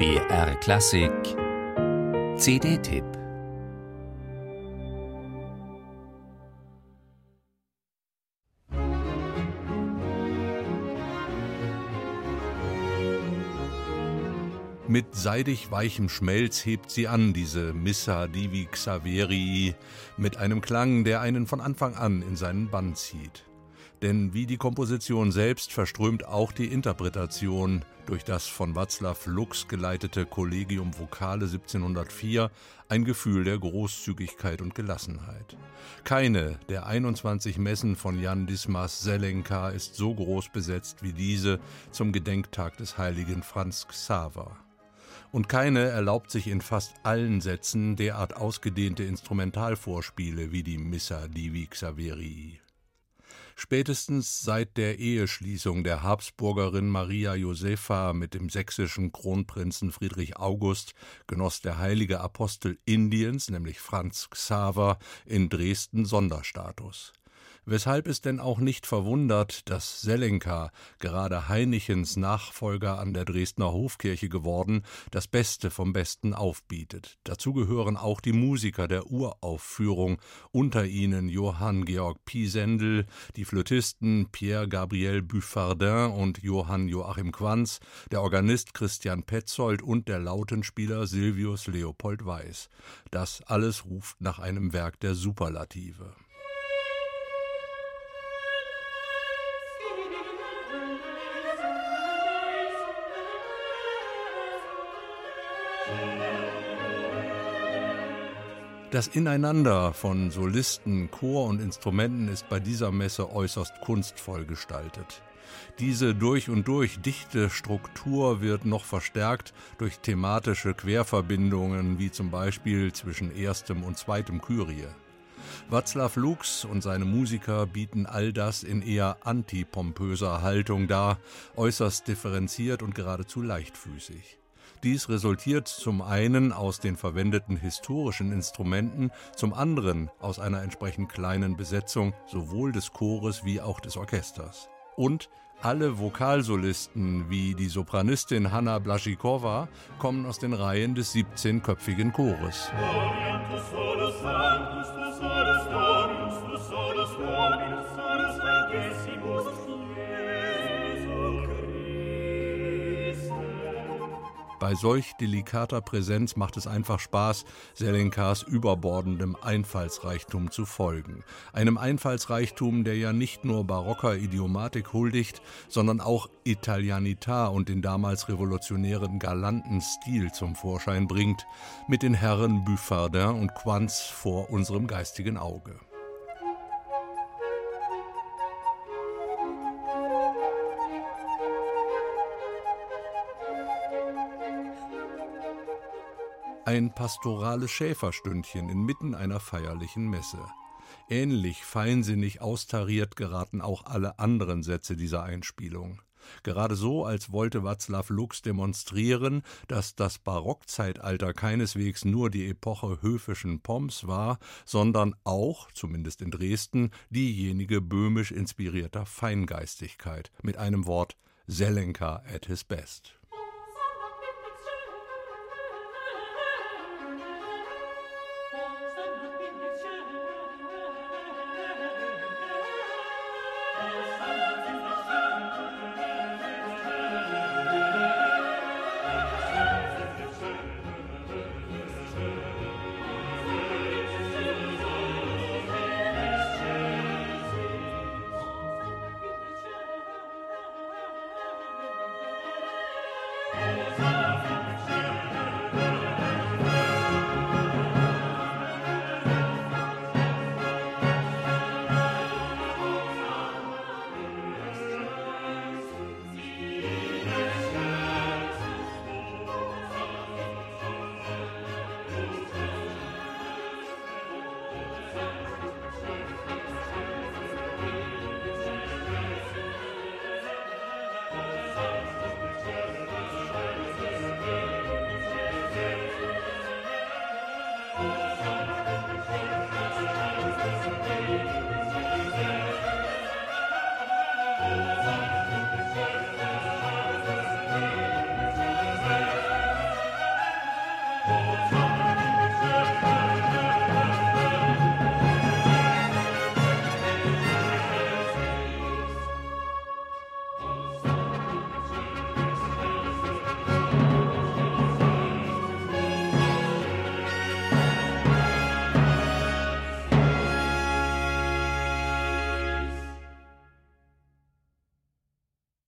BR Klassik CD-Tipp Mit seidig weichem Schmelz hebt sie an, diese Missa Divi Xaverii, mit einem Klang, der einen von Anfang an in seinen Bann zieht. Denn wie die Komposition selbst verströmt auch die Interpretation durch das von Václav Lux geleitete Collegium Vocale 1704 ein Gefühl der Großzügigkeit und Gelassenheit. Keine der 21 Messen von Jan Dismas Selenka ist so groß besetzt wie diese zum Gedenktag des heiligen Franz Xaver. Und keine erlaubt sich in fast allen Sätzen derart ausgedehnte Instrumentalvorspiele wie die Missa Divi Xaverii. Spätestens seit der Eheschließung der Habsburgerin Maria Josepha mit dem sächsischen Kronprinzen Friedrich August genoss der heilige Apostel Indiens, nämlich Franz Xaver, in Dresden Sonderstatus weshalb es denn auch nicht verwundert, dass Selenka, gerade Heinichens Nachfolger an der Dresdner Hofkirche geworden, das Beste vom Besten aufbietet. Dazu gehören auch die Musiker der Uraufführung, unter ihnen Johann Georg Pisendel, die Flötisten Pierre Gabriel Buffardin und Johann Joachim Quanz, der Organist Christian Petzold und der Lautenspieler Silvius Leopold Weiß. Das alles ruft nach einem Werk der Superlative. Das Ineinander von Solisten, Chor und Instrumenten ist bei dieser Messe äußerst kunstvoll gestaltet. Diese durch und durch dichte Struktur wird noch verstärkt durch thematische Querverbindungen, wie zum Beispiel zwischen erstem und zweitem Kyrie. Václav Lux und seine Musiker bieten all das in eher antipompöser Haltung dar, äußerst differenziert und geradezu leichtfüßig. Dies resultiert zum einen aus den verwendeten historischen Instrumenten, zum anderen aus einer entsprechend kleinen Besetzung sowohl des Chores wie auch des Orchesters. Und alle Vokalsolisten wie die Sopranistin Hanna Blaschikowa kommen aus den Reihen des 17-köpfigen Chores. Bei solch delikater Präsenz macht es einfach Spaß, Selenkas überbordendem Einfallsreichtum zu folgen. Einem Einfallsreichtum, der ja nicht nur barocker Idiomatik huldigt, sondern auch Italianità und den damals revolutionären galanten Stil zum Vorschein bringt, mit den Herren Buffardin und Quanz vor unserem geistigen Auge. Ein pastorales Schäferstündchen inmitten einer feierlichen Messe. Ähnlich feinsinnig austariert geraten auch alle anderen Sätze dieser Einspielung. Gerade so, als wollte Václav Lux demonstrieren, dass das Barockzeitalter keineswegs nur die Epoche höfischen Pomps war, sondern auch, zumindest in Dresden, diejenige böhmisch inspirierter Feingeistigkeit, mit einem Wort Selenka at his best.